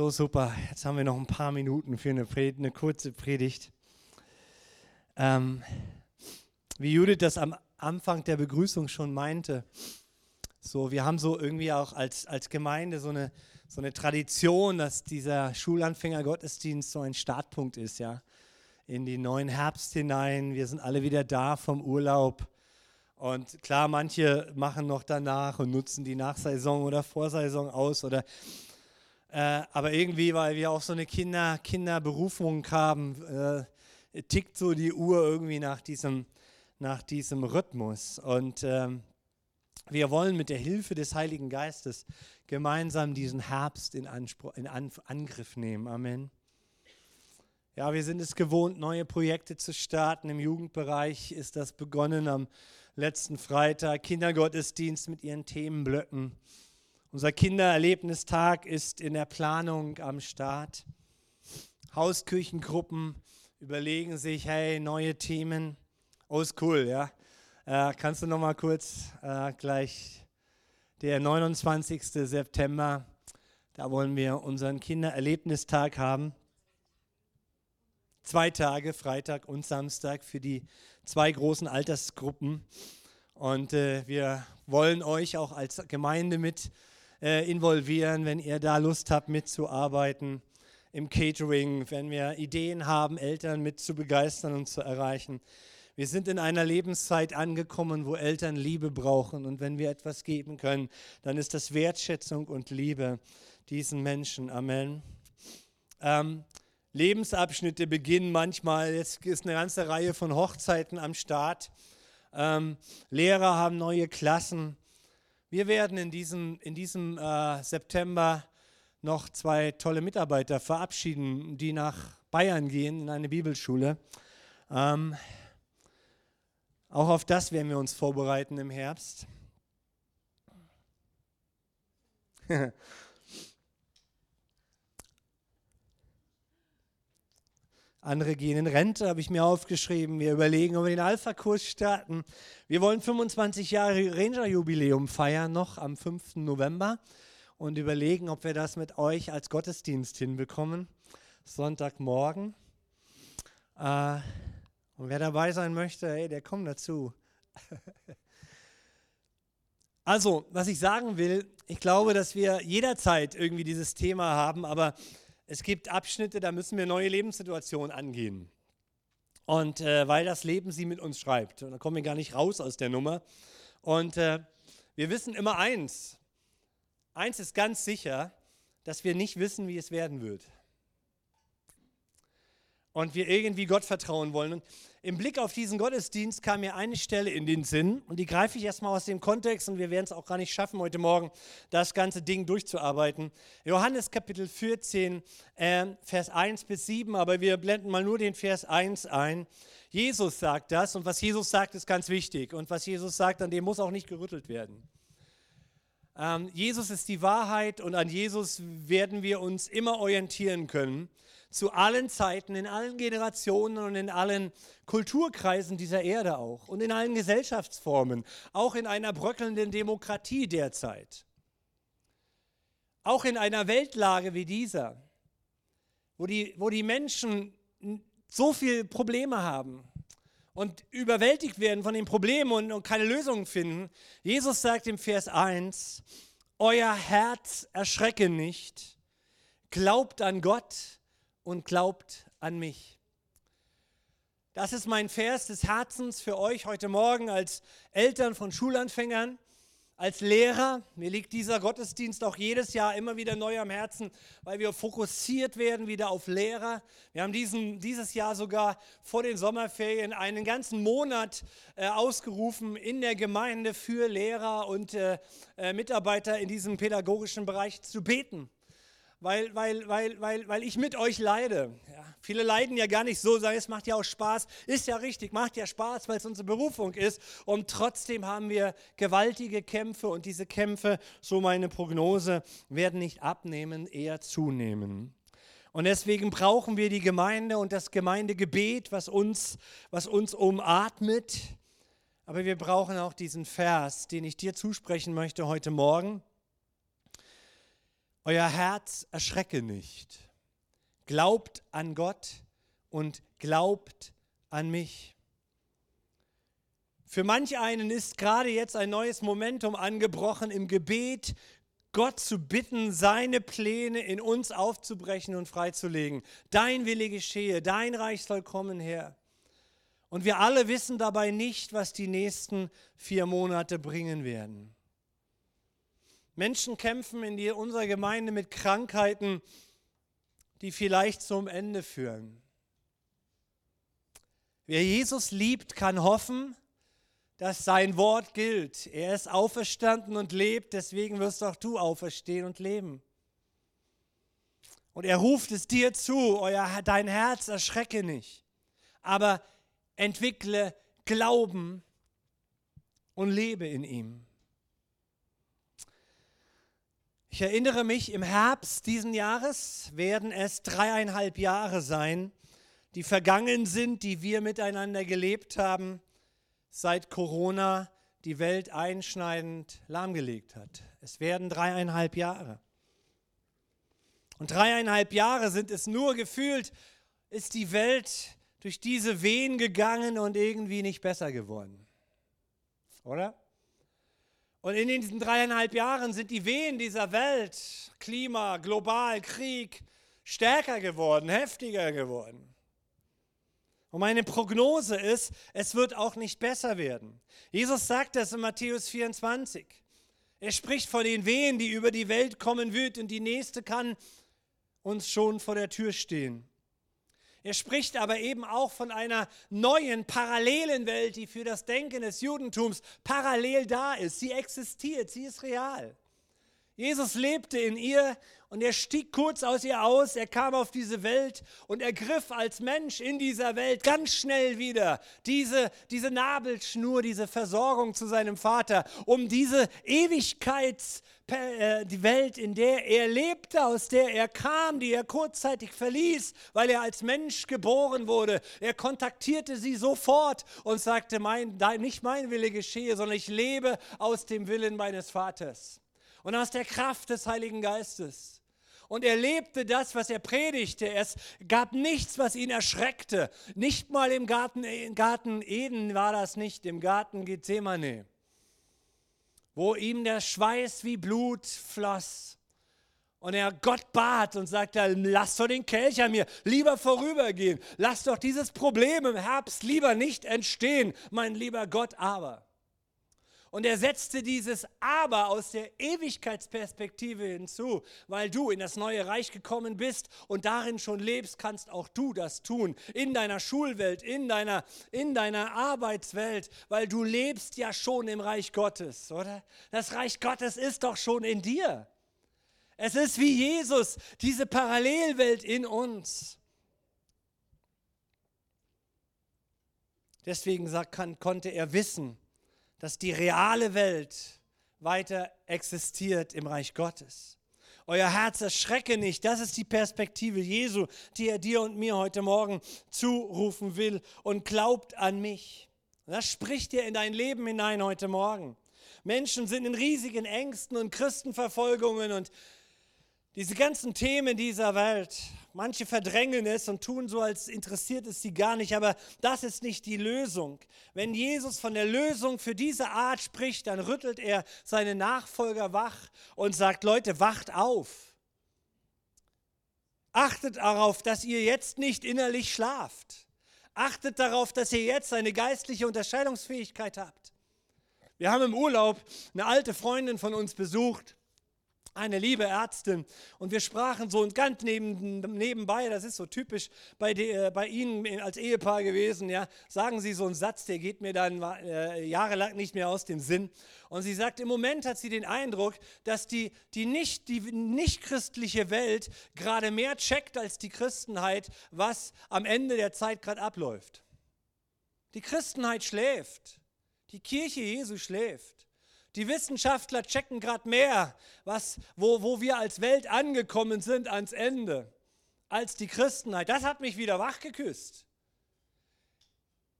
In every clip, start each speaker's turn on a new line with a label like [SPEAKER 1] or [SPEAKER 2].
[SPEAKER 1] So super. Jetzt haben wir noch ein paar Minuten für eine, Predigt, eine kurze Predigt. Ähm, wie Judith das am Anfang der Begrüßung schon meinte, so, wir haben so irgendwie auch als, als Gemeinde so eine, so eine Tradition, dass dieser Schulanfänger-Gottesdienst so ein Startpunkt ist, ja, in den neuen Herbst hinein. Wir sind alle wieder da vom Urlaub. Und klar, manche machen noch danach und nutzen die Nachsaison oder Vorsaison aus oder äh, aber irgendwie, weil wir auch so eine Kinder, Kinderberufung haben, äh, tickt so die Uhr irgendwie nach diesem, nach diesem Rhythmus. Und ähm, wir wollen mit der Hilfe des Heiligen Geistes gemeinsam diesen Herbst in, Anspruch, in An Angriff nehmen. Amen. Ja, wir sind es gewohnt, neue Projekte zu starten. Im Jugendbereich ist das begonnen am letzten Freitag. Kindergottesdienst mit ihren Themenblöcken. Unser Kindererlebnistag ist in der Planung am Start. Hauskirchengruppen überlegen sich, hey, neue Themen. Oh, ist cool, ja. Äh, kannst du noch mal kurz äh, gleich der 29. September, da wollen wir unseren Kindererlebnistag haben. Zwei Tage, Freitag und Samstag für die zwei großen Altersgruppen. Und äh, wir wollen euch auch als Gemeinde mit äh, involvieren, wenn ihr da Lust habt mitzuarbeiten im Catering, wenn wir Ideen haben, Eltern mit zu begeistern und zu erreichen. Wir sind in einer Lebenszeit angekommen, wo Eltern Liebe brauchen. Und wenn wir etwas geben können, dann ist das Wertschätzung und Liebe diesen Menschen. Amen. Ähm, Lebensabschnitte beginnen manchmal. Jetzt ist eine ganze Reihe von Hochzeiten am Start. Ähm, Lehrer haben neue Klassen. Wir werden in diesem, in diesem äh, September noch zwei tolle Mitarbeiter verabschieden, die nach Bayern gehen in eine Bibelschule. Ähm, auch auf das werden wir uns vorbereiten im Herbst. Andere gehen in Rente, habe ich mir aufgeschrieben. Wir überlegen, ob wir den Alpha-Kurs starten. Wir wollen 25 Jahre Ranger-Jubiläum feiern, noch am 5. November. Und überlegen, ob wir das mit euch als Gottesdienst hinbekommen. Sonntagmorgen. Äh, und wer dabei sein möchte, hey, der kommt dazu. also, was ich sagen will, ich glaube, dass wir jederzeit irgendwie dieses Thema haben, aber es gibt Abschnitte, da müssen wir neue Lebenssituationen angehen. Und äh, weil das Leben sie mit uns schreibt. Und da kommen wir gar nicht raus aus der Nummer. Und äh, wir wissen immer eins. Eins ist ganz sicher, dass wir nicht wissen, wie es werden wird und wir irgendwie Gott vertrauen wollen. Und im Blick auf diesen Gottesdienst kam mir eine Stelle in den Sinn und die greife ich erstmal aus dem Kontext und wir werden es auch gar nicht schaffen, heute Morgen das ganze Ding durchzuarbeiten. Johannes Kapitel 14, äh, Vers 1 bis 7, aber wir blenden mal nur den Vers 1 ein. Jesus sagt das und was Jesus sagt, ist ganz wichtig und was Jesus sagt, an dem muss auch nicht gerüttelt werden. Ähm, Jesus ist die Wahrheit und an Jesus werden wir uns immer orientieren können zu allen Zeiten, in allen Generationen und in allen Kulturkreisen dieser Erde auch und in allen Gesellschaftsformen, auch in einer bröckelnden Demokratie derzeit. Auch in einer Weltlage wie dieser, wo die, wo die Menschen so viele Probleme haben und überwältigt werden von den Problemen und, und keine Lösungen finden. Jesus sagt im Vers 1, euer Herz erschrecke nicht, glaubt an Gott und glaubt an mich. Das ist mein Vers des Herzens für euch heute Morgen als Eltern von Schulanfängern, als Lehrer. Mir liegt dieser Gottesdienst auch jedes Jahr immer wieder neu am Herzen, weil wir fokussiert werden wieder auf Lehrer. Wir haben diesen, dieses Jahr sogar vor den Sommerferien einen ganzen Monat äh, ausgerufen in der Gemeinde für Lehrer und äh, äh, Mitarbeiter in diesem pädagogischen Bereich zu beten weil, weil, weil, weil, weil ich mit euch leide. Ja, viele leiden ja gar nicht so, sagen, es macht ja auch Spaß. Ist ja richtig, macht ja Spaß, weil es unsere Berufung ist. Und trotzdem haben wir gewaltige Kämpfe und diese Kämpfe, so meine Prognose, werden nicht abnehmen, eher zunehmen. Und deswegen brauchen wir die Gemeinde und das Gemeindegebet, was uns, was uns umatmet. Aber wir brauchen auch diesen Vers, den ich dir zusprechen möchte heute Morgen. Euer Herz erschrecke nicht. Glaubt an Gott und glaubt an mich. Für manch einen ist gerade jetzt ein neues Momentum angebrochen im Gebet, Gott zu bitten, seine Pläne in uns aufzubrechen und freizulegen. Dein Wille geschehe, dein Reich soll kommen, Herr. Und wir alle wissen dabei nicht, was die nächsten vier Monate bringen werden. Menschen kämpfen in unserer Gemeinde mit Krankheiten, die vielleicht zum Ende führen. Wer Jesus liebt, kann hoffen, dass sein Wort gilt. Er ist auferstanden und lebt, deswegen wirst auch du auferstehen und leben. Und er ruft es dir zu, euer, dein Herz erschrecke nicht, aber entwickle Glauben und lebe in ihm. Ich erinnere mich, im Herbst diesen Jahres werden es dreieinhalb Jahre sein, die vergangen sind, die wir miteinander gelebt haben seit Corona die Welt einschneidend lahmgelegt hat. Es werden dreieinhalb Jahre. Und dreieinhalb Jahre sind es nur gefühlt, ist die Welt durch diese Wehen gegangen und irgendwie nicht besser geworden. Oder? Und in diesen dreieinhalb Jahren sind die Wehen dieser Welt, Klima, global, Krieg, stärker geworden, heftiger geworden. Und meine Prognose ist, es wird auch nicht besser werden. Jesus sagt das in Matthäus 24. Er spricht von den Wehen, die über die Welt kommen wird und die nächste kann uns schon vor der Tür stehen. Er spricht aber eben auch von einer neuen, parallelen Welt, die für das Denken des Judentums parallel da ist. Sie existiert, sie ist real. Jesus lebte in ihr und er stieg kurz aus ihr aus, er kam auf diese Welt und ergriff als Mensch in dieser Welt ganz schnell wieder diese, diese Nabelschnur, diese Versorgung zu seinem Vater, um diese Ewigkeits, äh, die Welt, in der er lebte, aus der er kam, die er kurzzeitig verließ, weil er als Mensch geboren wurde. Er kontaktierte sie sofort und sagte, mein, nicht mein Wille geschehe, sondern ich lebe aus dem Willen meines Vaters und aus der Kraft des Heiligen Geistes und er lebte das, was er predigte. Es gab nichts, was ihn erschreckte. Nicht mal im Garten, im Garten Eden war das nicht, im Garten Gethsemane, wo ihm der Schweiß wie Blut floss. Und er Gott bat und sagte, lass doch den Kelch an mir lieber vorübergehen. Lass doch dieses Problem im Herbst lieber nicht entstehen, mein lieber Gott, aber. Und er setzte dieses Aber aus der Ewigkeitsperspektive hinzu, weil du in das neue Reich gekommen bist und darin schon lebst, kannst auch du das tun. In deiner Schulwelt, in deiner, in deiner Arbeitswelt, weil du lebst ja schon im Reich Gottes, oder? Das Reich Gottes ist doch schon in dir. Es ist wie Jesus, diese Parallelwelt in uns. Deswegen kann, konnte er wissen, dass die reale Welt weiter existiert im Reich Gottes. Euer Herz erschrecke nicht. Das ist die Perspektive Jesu, die er dir und mir heute Morgen zurufen will. Und glaubt an mich. Das spricht dir in dein Leben hinein heute Morgen. Menschen sind in riesigen Ängsten und Christenverfolgungen und diese ganzen Themen dieser Welt. Manche verdrängen es und tun so, als interessiert es sie gar nicht, aber das ist nicht die Lösung. Wenn Jesus von der Lösung für diese Art spricht, dann rüttelt er seine Nachfolger wach und sagt, Leute, wacht auf. Achtet darauf, dass ihr jetzt nicht innerlich schlaft. Achtet darauf, dass ihr jetzt eine geistliche Unterscheidungsfähigkeit habt. Wir haben im Urlaub eine alte Freundin von uns besucht eine liebe Ärztin und wir sprachen so und ganz neben, nebenbei, das ist so typisch bei, de, äh, bei Ihnen als Ehepaar gewesen, ja, sagen Sie so einen Satz, der geht mir dann äh, jahrelang nicht mehr aus dem Sinn. Und sie sagt, im Moment hat sie den Eindruck, dass die, die, nicht, die nicht christliche Welt gerade mehr checkt als die Christenheit, was am Ende der Zeit gerade abläuft. Die Christenheit schläft, die Kirche Jesu schläft. Die Wissenschaftler checken gerade mehr, was, wo, wo wir als Welt angekommen sind ans Ende, als die Christenheit. Das hat mich wieder wachgeküsst.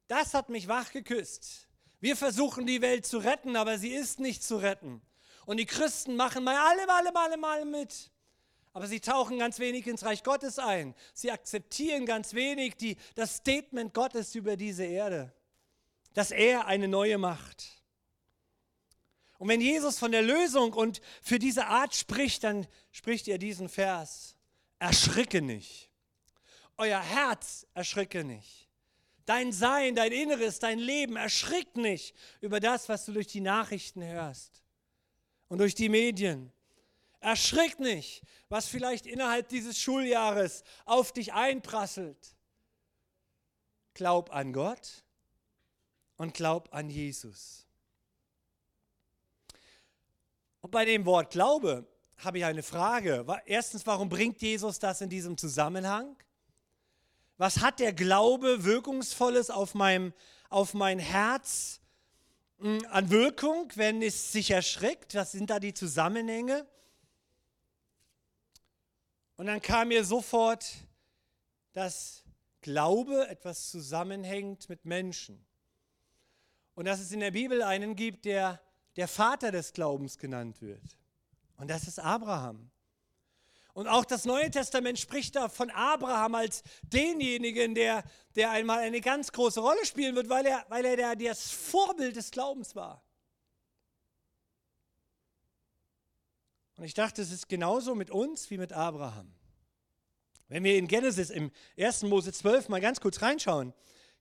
[SPEAKER 1] Das hat mich wachgeküsst. Wir versuchen die Welt zu retten, aber sie ist nicht zu retten. Und die Christen machen mal alle, alle, alle, alle mit. aber sie tauchen ganz wenig ins Reich Gottes ein. Sie akzeptieren ganz wenig die, das Statement Gottes über diese Erde, dass er eine neue macht. Und wenn Jesus von der Lösung und für diese Art spricht, dann spricht er diesen Vers. Erschricke nicht. Euer Herz erschricke nicht. Dein Sein, dein Inneres, dein Leben erschrickt nicht über das, was du durch die Nachrichten hörst und durch die Medien. Erschrick nicht, was vielleicht innerhalb dieses Schuljahres auf dich einprasselt. Glaub an Gott und glaub an Jesus. Und bei dem Wort Glaube habe ich eine Frage. Erstens, warum bringt Jesus das in diesem Zusammenhang? Was hat der Glaube Wirkungsvolles auf, meinem, auf mein Herz hm, an Wirkung, wenn es sich erschrickt? Was sind da die Zusammenhänge? Und dann kam mir sofort, dass Glaube etwas zusammenhängt mit Menschen. Und dass es in der Bibel einen gibt, der der Vater des Glaubens genannt wird. Und das ist Abraham. Und auch das Neue Testament spricht da von Abraham als denjenigen, der, der einmal eine ganz große Rolle spielen wird, weil er, weil er der, das Vorbild des Glaubens war. Und ich dachte, es ist genauso mit uns wie mit Abraham. Wenn wir in Genesis im 1. Mose 12 mal ganz kurz reinschauen,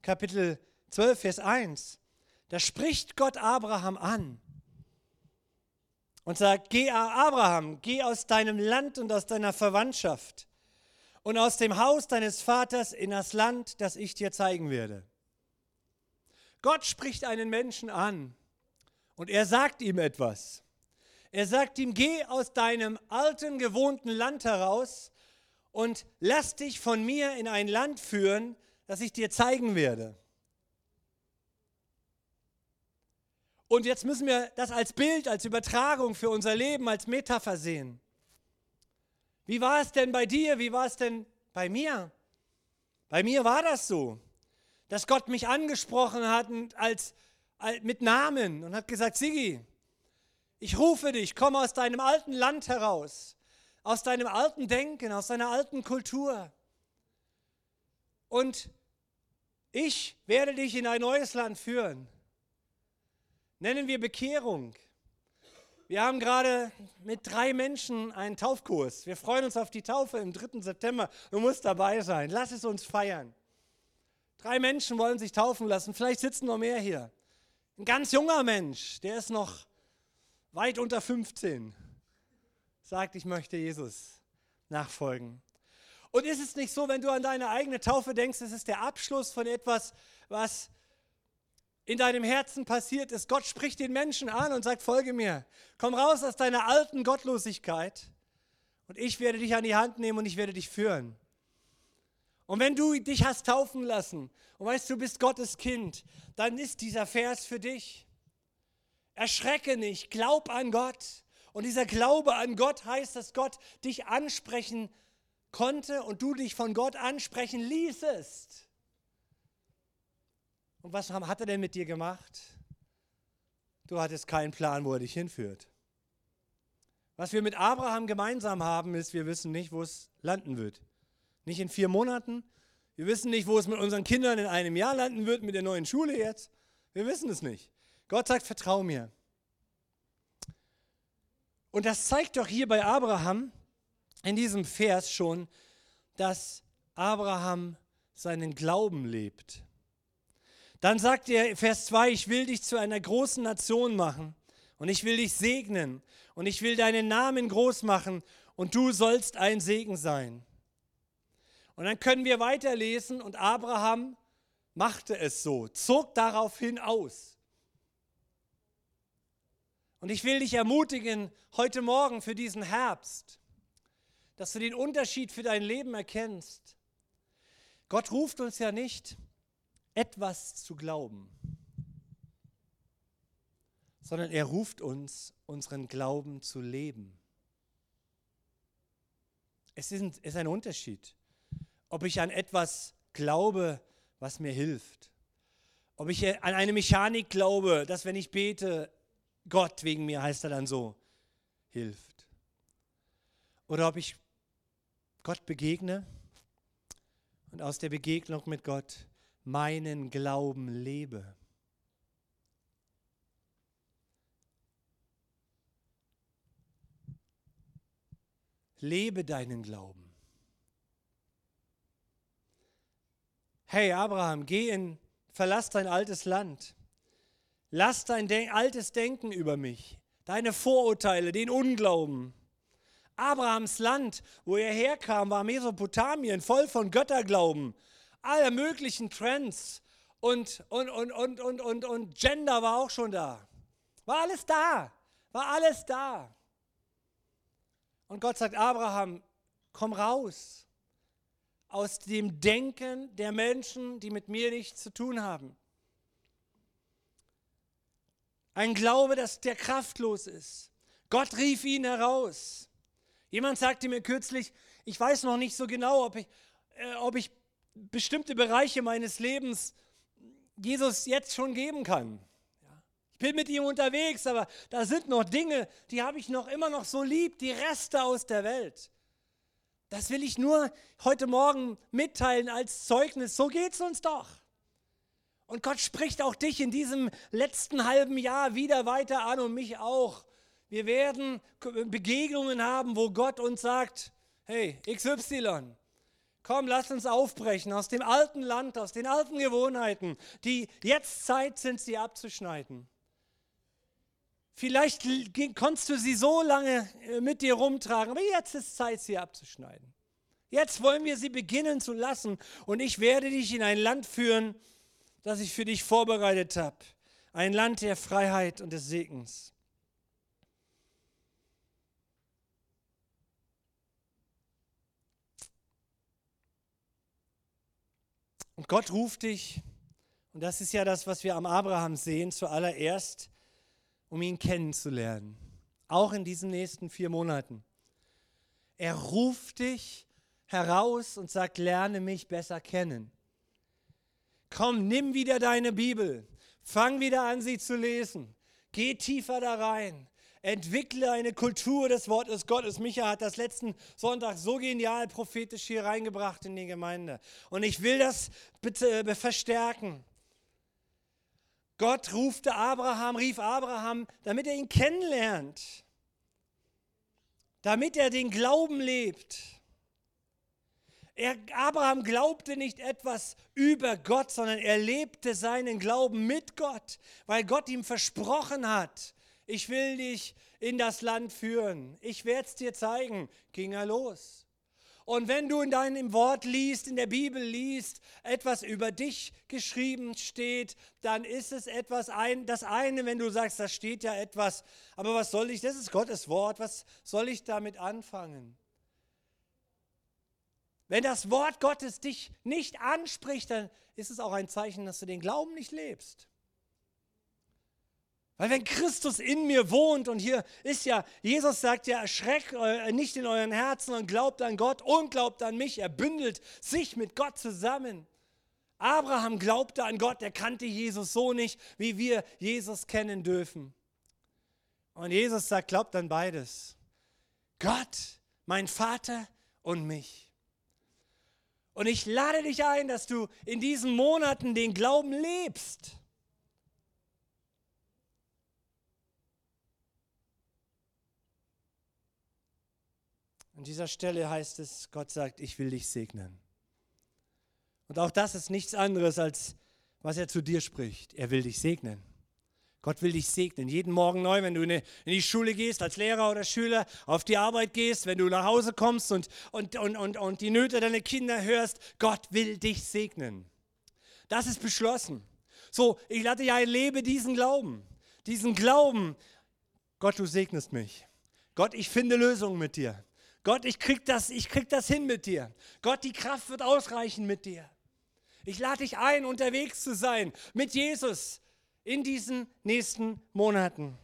[SPEAKER 1] Kapitel 12, Vers 1, da spricht Gott Abraham an und sagt, geh Abraham, geh aus deinem Land und aus deiner Verwandtschaft und aus dem Haus deines Vaters in das Land, das ich dir zeigen werde. Gott spricht einen Menschen an und er sagt ihm etwas. Er sagt ihm, geh aus deinem alten, gewohnten Land heraus und lass dich von mir in ein Land führen, das ich dir zeigen werde. Und jetzt müssen wir das als Bild, als Übertragung für unser Leben, als Metapher sehen. Wie war es denn bei dir? Wie war es denn bei mir? Bei mir war das so, dass Gott mich angesprochen hat als, als mit Namen und hat gesagt, Sigi, ich rufe dich, komm aus deinem alten Land heraus, aus deinem alten Denken, aus deiner alten Kultur. Und ich werde dich in ein neues Land führen. Nennen wir Bekehrung. Wir haben gerade mit drei Menschen einen Taufkurs. Wir freuen uns auf die Taufe im 3. September. Du musst dabei sein. Lass es uns feiern. Drei Menschen wollen sich taufen lassen. Vielleicht sitzen noch mehr hier. Ein ganz junger Mensch, der ist noch weit unter 15, sagt, ich möchte Jesus nachfolgen. Und ist es nicht so, wenn du an deine eigene Taufe denkst, es ist der Abschluss von etwas, was in deinem Herzen passiert ist? Gott spricht den Menschen an und sagt, folge mir. Komm raus aus deiner alten Gottlosigkeit und ich werde dich an die Hand nehmen und ich werde dich führen. Und wenn du dich hast taufen lassen und weißt, du bist Gottes Kind, dann ist dieser Vers für dich. Erschrecke nicht, glaub an Gott. Und dieser Glaube an Gott heißt, dass Gott dich ansprechen konnte und du dich von Gott ansprechen ließest. Und was hat er denn mit dir gemacht? Du hattest keinen Plan, wo er dich hinführt. Was wir mit Abraham gemeinsam haben, ist, wir wissen nicht, wo es landen wird. Nicht in vier Monaten. Wir wissen nicht, wo es mit unseren Kindern in einem Jahr landen wird, mit der neuen Schule jetzt. Wir wissen es nicht. Gott sagt, vertrau mir. Und das zeigt doch hier bei Abraham in diesem Vers schon, dass Abraham seinen Glauben lebt. Dann sagt er, Vers 2, ich will dich zu einer großen Nation machen und ich will dich segnen und ich will deinen Namen groß machen und du sollst ein Segen sein. Und dann können wir weiterlesen und Abraham machte es so, zog daraufhin aus. Und ich will dich ermutigen, heute Morgen für diesen Herbst, dass du den Unterschied für dein Leben erkennst. Gott ruft uns ja nicht, etwas zu glauben, sondern er ruft uns, unseren Glauben zu leben. Es ist ein Unterschied, ob ich an etwas glaube, was mir hilft. Ob ich an eine Mechanik glaube, dass wenn ich bete, Gott wegen mir heißt er dann so, hilft. Oder ob ich Gott begegne und aus der Begegnung mit Gott meinen Glauben lebe. Lebe deinen Glauben. Hey Abraham, geh in, verlass dein altes Land. Lass dein De altes Denken über mich, deine Vorurteile, den Unglauben. Abrahams Land, wo er herkam, war Mesopotamien, voll von Götterglauben, aller möglichen Trends und, und, und, und, und, und, und Gender war auch schon da. War alles da, war alles da. Und Gott sagt, Abraham, komm raus aus dem Denken der Menschen, die mit mir nichts zu tun haben. Ein Glaube, dass der kraftlos ist. Gott rief ihn heraus. Jemand sagte mir kürzlich, ich weiß noch nicht so genau, ob ich, äh, ob ich bestimmte Bereiche meines Lebens Jesus jetzt schon geben kann. Ich bin mit ihm unterwegs, aber da sind noch Dinge, die habe ich noch immer noch so lieb, die Reste aus der Welt. Das will ich nur heute Morgen mitteilen als Zeugnis. So geht es uns doch. Und Gott spricht auch dich in diesem letzten halben Jahr wieder weiter an und mich auch. Wir werden Begegnungen haben, wo Gott uns sagt, hey, XY, komm, lass uns aufbrechen aus dem alten Land, aus den alten Gewohnheiten, die jetzt Zeit sind, sie abzuschneiden. Vielleicht konntest du sie so lange äh, mit dir rumtragen, aber jetzt ist Zeit, sie abzuschneiden. Jetzt wollen wir sie beginnen zu lassen und ich werde dich in ein Land führen, das ich für dich vorbereitet habe. Ein Land der Freiheit und des Segens. Und Gott ruft dich, und das ist ja das, was wir am Abraham sehen, zuallererst um ihn kennenzulernen. Auch in diesen nächsten vier Monaten. Er ruft dich heraus und sagt, lerne mich besser kennen. Komm, nimm wieder deine Bibel. Fang wieder an, sie zu lesen. Geh tiefer da rein. Entwickle eine Kultur des Wortes Gottes. Micha hat das letzten Sonntag so genial prophetisch hier reingebracht in die Gemeinde. Und ich will das bitte äh, verstärken. Gott rufte Abraham, rief Abraham, damit er ihn kennenlernt, damit er den Glauben lebt. Er, Abraham glaubte nicht etwas über Gott, sondern er lebte seinen Glauben mit Gott, weil Gott ihm versprochen hat, ich will dich in das Land führen, ich werde es dir zeigen, ging er los. Und wenn du in deinem Wort liest, in der Bibel liest, etwas über dich geschrieben steht, dann ist es etwas ein, das eine, wenn du sagst, da steht ja etwas, aber was soll ich, das ist Gottes Wort, was soll ich damit anfangen? Wenn das Wort Gottes dich nicht anspricht, dann ist es auch ein Zeichen, dass du den Glauben nicht lebst. Weil wenn Christus in mir wohnt und hier ist ja, Jesus sagt ja, erschreckt nicht in euren Herzen und glaubt an Gott und glaubt an mich. Er bündelt sich mit Gott zusammen. Abraham glaubte an Gott, er kannte Jesus so nicht, wie wir Jesus kennen dürfen. Und Jesus sagt, glaubt an beides. Gott, mein Vater und mich. Und ich lade dich ein, dass du in diesen Monaten den Glauben lebst. An dieser Stelle heißt es, Gott sagt, ich will dich segnen. Und auch das ist nichts anderes, als was er zu dir spricht. Er will dich segnen. Gott will dich segnen. Jeden Morgen neu, wenn du in die Schule gehst, als Lehrer oder Schüler, auf die Arbeit gehst, wenn du nach Hause kommst und, und, und, und, und die Nöte deiner Kinder hörst. Gott will dich segnen. Das ist beschlossen. So, ich lade ein, lebe diesen Glauben. Diesen Glauben. Gott, du segnest mich. Gott, ich finde Lösungen mit dir. Gott, ich krieg das, ich krieg das hin mit dir. Gott, die Kraft wird ausreichen mit dir. Ich lade dich ein, unterwegs zu sein mit Jesus in diesen nächsten Monaten.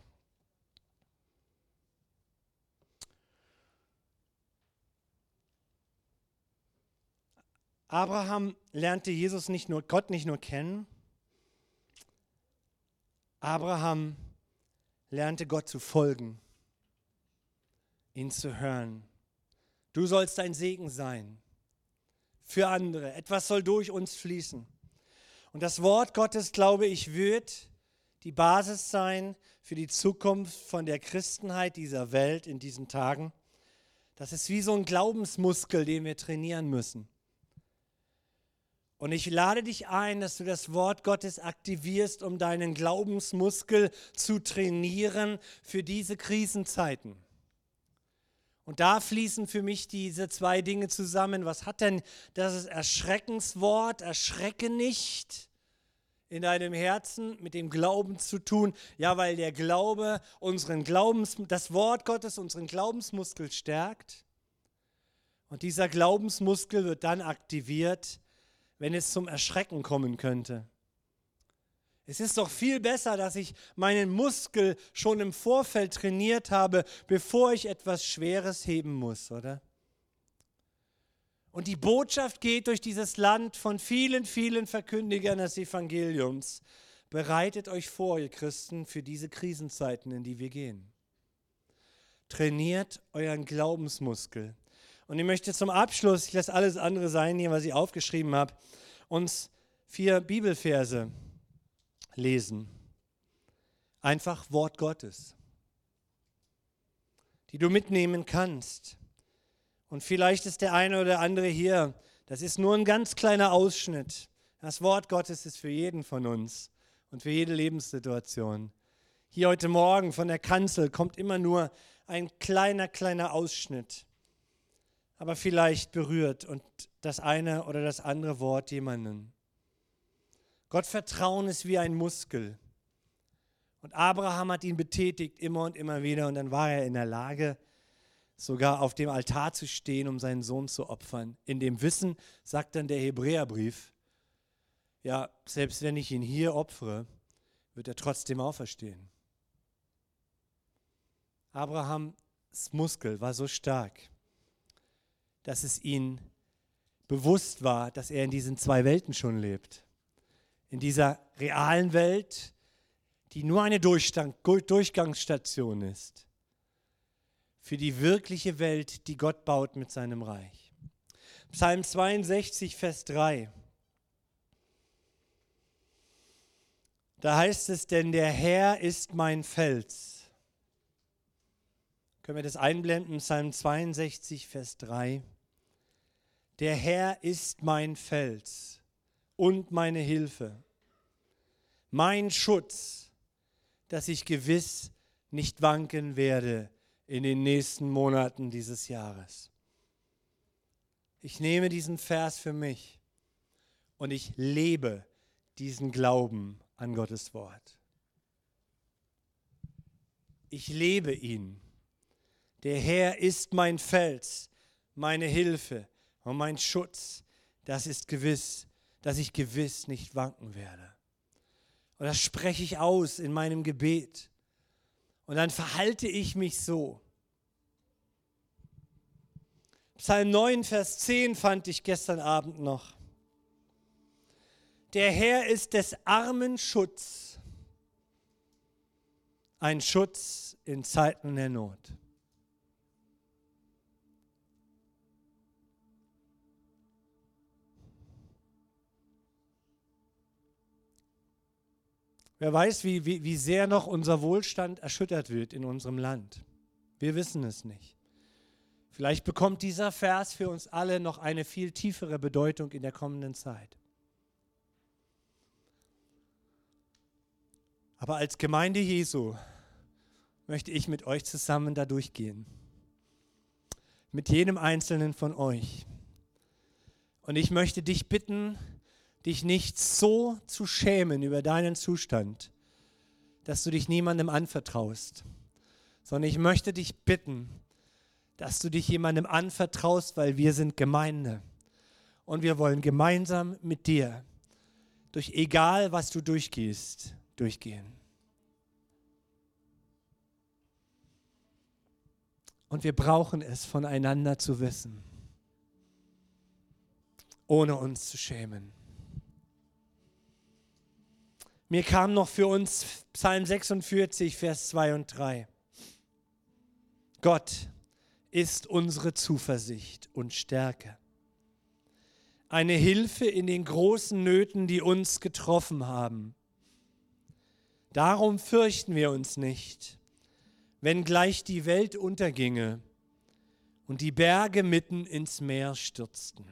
[SPEAKER 1] Abraham lernte Jesus nicht nur, Gott nicht nur kennen, Abraham lernte Gott zu folgen, ihn zu hören Du sollst ein Segen sein für andere. Etwas soll durch uns fließen. Und das Wort Gottes, glaube ich, wird die Basis sein für die Zukunft von der Christenheit dieser Welt in diesen Tagen. Das ist wie so ein Glaubensmuskel, den wir trainieren müssen. Und ich lade dich ein, dass du das Wort Gottes aktivierst, um deinen Glaubensmuskel zu trainieren für diese Krisenzeiten. Und da fließen für mich diese zwei Dinge zusammen. Was hat denn das Erschreckenswort, erschrecke nicht, in deinem Herzen mit dem Glauben zu tun? Ja, weil der Glaube unseren Glaubens, das Wort Gottes unseren Glaubensmuskel stärkt. Und dieser Glaubensmuskel wird dann aktiviert, wenn es zum Erschrecken kommen könnte. Es ist doch viel besser, dass ich meinen Muskel schon im Vorfeld trainiert habe, bevor ich etwas Schweres heben muss, oder? Und die Botschaft geht durch dieses Land von vielen, vielen Verkündigern des Evangeliums. Bereitet euch vor, ihr Christen, für diese Krisenzeiten, in die wir gehen. Trainiert euren Glaubensmuskel. Und ich möchte zum Abschluss, ich lasse alles andere sein hier, was ich aufgeschrieben habe, uns vier Bibelverse lesen. Einfach Wort Gottes, die du mitnehmen kannst. Und vielleicht ist der eine oder andere hier, das ist nur ein ganz kleiner Ausschnitt. Das Wort Gottes ist für jeden von uns und für jede Lebenssituation. Hier heute Morgen von der Kanzel kommt immer nur ein kleiner, kleiner Ausschnitt, aber vielleicht berührt und das eine oder das andere Wort jemanden. Gott Vertrauen ist wie ein Muskel. Und Abraham hat ihn betätigt immer und immer wieder und dann war er in der Lage, sogar auf dem Altar zu stehen, um seinen Sohn zu opfern. In dem Wissen sagt dann der Hebräerbrief, ja, selbst wenn ich ihn hier opfere, wird er trotzdem auferstehen. Abrahams Muskel war so stark, dass es ihm bewusst war, dass er in diesen zwei Welten schon lebt in dieser realen Welt, die nur eine Durchgangsstation ist, für die wirkliche Welt, die Gott baut mit seinem Reich. Psalm 62, Vers 3. Da heißt es, denn der Herr ist mein Fels. Können wir das einblenden? Psalm 62, Vers 3. Der Herr ist mein Fels und meine Hilfe, mein Schutz, dass ich gewiss nicht wanken werde in den nächsten Monaten dieses Jahres. Ich nehme diesen Vers für mich und ich lebe diesen Glauben an Gottes Wort. Ich lebe ihn. Der Herr ist mein Fels, meine Hilfe und mein Schutz. Das ist gewiss dass ich gewiss nicht wanken werde. Und das spreche ich aus in meinem Gebet. Und dann verhalte ich mich so. Psalm 9, Vers 10 fand ich gestern Abend noch. Der Herr ist des Armen Schutz, ein Schutz in Zeiten der Not. Wer weiß, wie, wie, wie sehr noch unser Wohlstand erschüttert wird in unserem Land. Wir wissen es nicht. Vielleicht bekommt dieser Vers für uns alle noch eine viel tiefere Bedeutung in der kommenden Zeit. Aber als Gemeinde Jesu möchte ich mit euch zusammen da durchgehen. Mit jedem einzelnen von euch. Und ich möchte dich bitten, dich nicht so zu schämen über deinen Zustand, dass du dich niemandem anvertraust, sondern ich möchte dich bitten, dass du dich jemandem anvertraust, weil wir sind Gemeinde und wir wollen gemeinsam mit dir durch egal was du durchgehst, durchgehen. Und wir brauchen es voneinander zu wissen, ohne uns zu schämen. Mir kam noch für uns Psalm 46, Vers 2 und 3. Gott ist unsere Zuversicht und Stärke. Eine Hilfe in den großen Nöten, die uns getroffen haben. Darum fürchten wir uns nicht, wenn gleich die Welt unterginge und die Berge mitten ins Meer stürzten.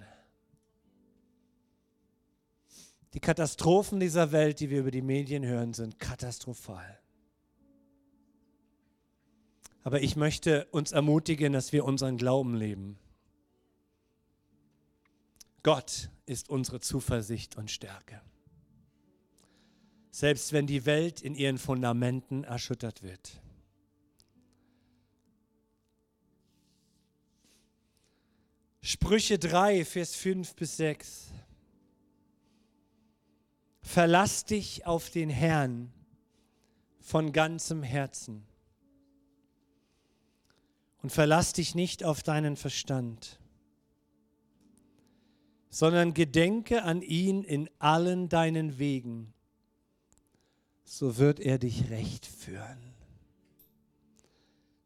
[SPEAKER 1] Die Katastrophen dieser Welt, die wir über die Medien hören, sind katastrophal. Aber ich möchte uns ermutigen, dass wir unseren Glauben leben. Gott ist unsere Zuversicht und Stärke. Selbst wenn die Welt in ihren Fundamenten erschüttert wird. Sprüche 3, Vers 5 bis 6. Verlass dich auf den Herrn von ganzem Herzen und verlass dich nicht auf deinen Verstand, sondern gedenke an ihn in allen deinen Wegen, so wird er dich recht führen.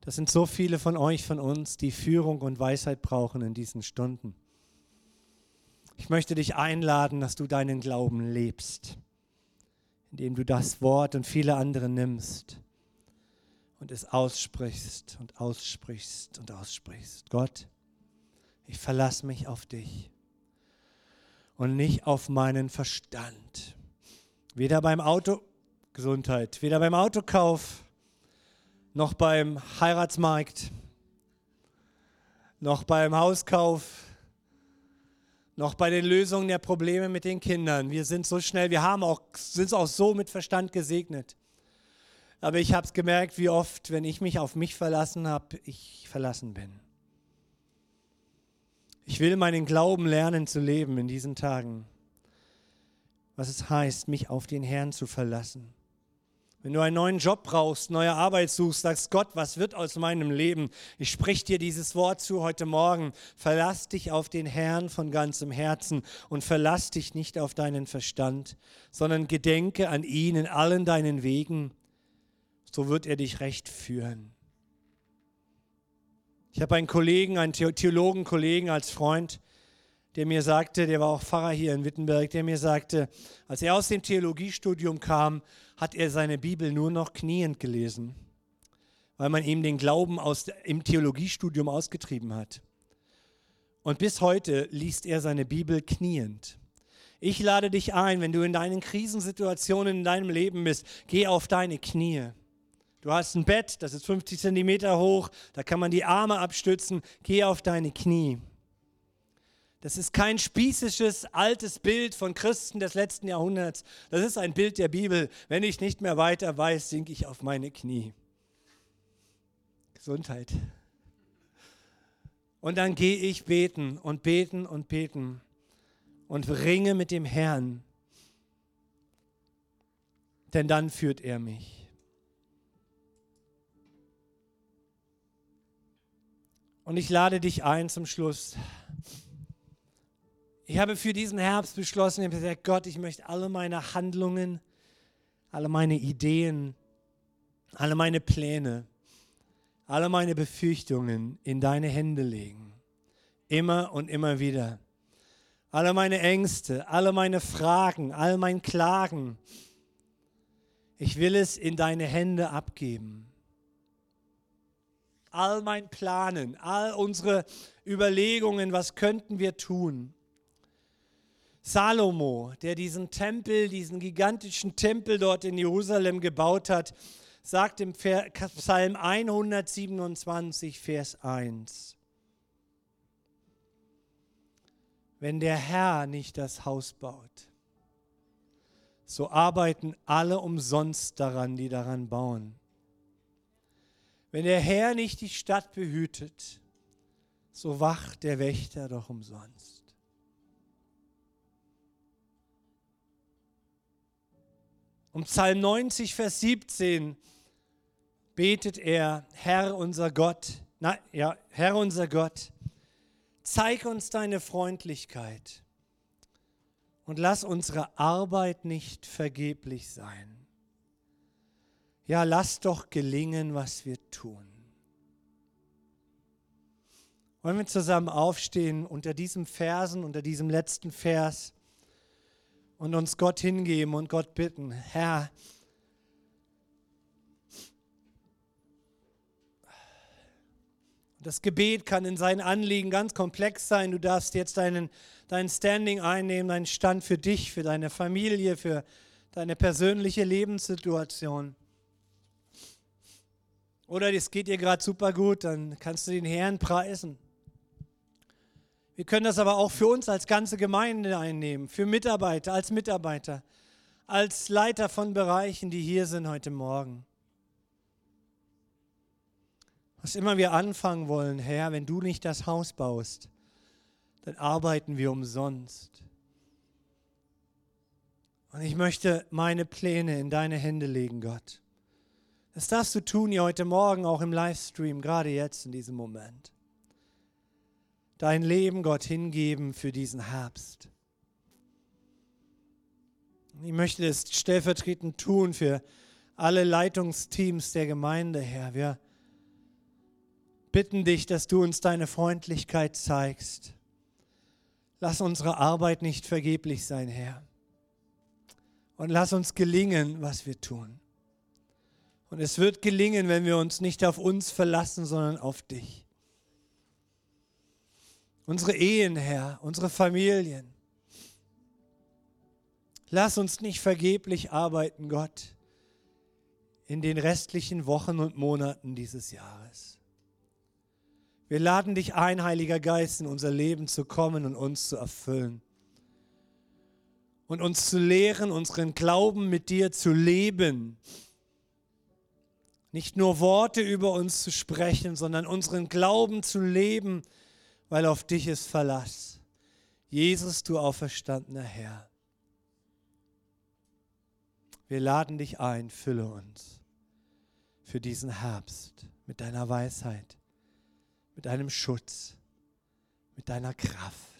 [SPEAKER 1] Das sind so viele von euch, von uns, die Führung und Weisheit brauchen in diesen Stunden. Ich möchte dich einladen, dass du deinen Glauben lebst, indem du das Wort und viele andere nimmst und es aussprichst und aussprichst und aussprichst. Gott, ich verlasse mich auf dich und nicht auf meinen Verstand. Weder beim Auto, Gesundheit, weder beim Autokauf, noch beim Heiratsmarkt, noch beim Hauskauf, noch bei den Lösungen der Probleme mit den Kindern. Wir sind so schnell, wir haben auch, sind auch so mit Verstand gesegnet. Aber ich habe es gemerkt, wie oft, wenn ich mich auf mich verlassen habe, ich verlassen bin. Ich will meinen Glauben lernen zu leben in diesen Tagen. Was es heißt, mich auf den Herrn zu verlassen. Wenn du einen neuen Job brauchst, neue Arbeit suchst, sagst Gott, was wird aus meinem Leben? Ich sprich dir dieses Wort zu heute Morgen. Verlass dich auf den Herrn von ganzem Herzen und verlass dich nicht auf deinen Verstand, sondern gedenke an ihn in allen deinen Wegen so wird er dich recht führen. Ich habe einen Kollegen, einen Theologenkollegen als Freund, der mir sagte, der war auch Pfarrer hier in Wittenberg, der mir sagte, als er aus dem Theologiestudium kam, hat er seine Bibel nur noch kniend gelesen, weil man ihm den Glauben aus, im Theologiestudium ausgetrieben hat. Und bis heute liest er seine Bibel kniend. Ich lade dich ein, wenn du in deinen Krisensituationen in deinem Leben bist, geh auf deine Knie. Du hast ein Bett, das ist 50 Zentimeter hoch, da kann man die Arme abstützen. Geh auf deine Knie. Das ist kein spießisches, altes Bild von Christen des letzten Jahrhunderts. Das ist ein Bild der Bibel. Wenn ich nicht mehr weiter weiß, sinke ich auf meine Knie. Gesundheit. Und dann gehe ich beten und beten und beten und ringe mit dem Herrn. Denn dann führt er mich. Und ich lade dich ein zum Schluss. Ich habe für diesen Herbst beschlossen, ich habe gesagt, Gott, ich möchte alle meine Handlungen, alle meine Ideen, alle meine Pläne, alle meine Befürchtungen in deine Hände legen. Immer und immer wieder. Alle meine Ängste, alle meine Fragen, all mein Klagen. Ich will es in deine Hände abgeben all mein Planen, all unsere Überlegungen, was könnten wir tun. Salomo, der diesen Tempel, diesen gigantischen Tempel dort in Jerusalem gebaut hat, sagt im Psalm 127, Vers 1. Wenn der Herr nicht das Haus baut, so arbeiten alle umsonst daran, die daran bauen. Wenn der Herr nicht die Stadt behütet, so wacht der Wächter doch umsonst. Um Psalm 90, Vers 17 betet er, Herr unser Gott, na, ja, Herr unser Gott, zeig uns deine Freundlichkeit und lass unsere Arbeit nicht vergeblich sein ja, lass doch gelingen, was wir tun. Wollen wir zusammen aufstehen unter diesem Versen, unter diesem letzten Vers und uns Gott hingeben und Gott bitten, Herr, Das Gebet kann in seinen Anliegen ganz komplex sein. Du darfst jetzt deinen, dein Standing einnehmen, deinen Stand für dich, für deine Familie, für deine persönliche Lebenssituation. Oder es geht dir gerade super gut, dann kannst du den Herrn preisen. Wir können das aber auch für uns als ganze Gemeinde einnehmen, für Mitarbeiter, als Mitarbeiter, als Leiter von Bereichen, die hier sind heute Morgen. Was immer wir anfangen wollen, Herr, wenn du nicht das Haus baust, dann arbeiten wir umsonst. Und ich möchte meine Pläne in deine Hände legen, Gott. Das darfst du tun hier heute Morgen, auch im Livestream, gerade jetzt in diesem Moment. Dein Leben, Gott, hingeben für diesen Herbst. Ich möchte es stellvertretend tun für alle Leitungsteams der Gemeinde, Herr. Wir bitten dich, dass du uns deine Freundlichkeit zeigst. Lass unsere Arbeit nicht vergeblich sein, Herr. Und lass uns gelingen, was wir tun. Und es wird gelingen, wenn wir uns nicht auf uns verlassen, sondern auf dich. Unsere Ehen, Herr, unsere Familien. Lass uns nicht vergeblich arbeiten, Gott, in den restlichen Wochen und Monaten dieses Jahres. Wir laden dich ein, Heiliger Geist, in unser Leben zu kommen und uns zu erfüllen. Und uns zu lehren, unseren Glauben mit dir zu leben. Nicht nur Worte über uns zu sprechen, sondern unseren Glauben zu leben, weil auf dich ist Verlass. Jesus, du auferstandener Herr. Wir laden dich ein, fülle uns für diesen Herbst mit deiner Weisheit mit deinem Schutz, mit deiner Kraft.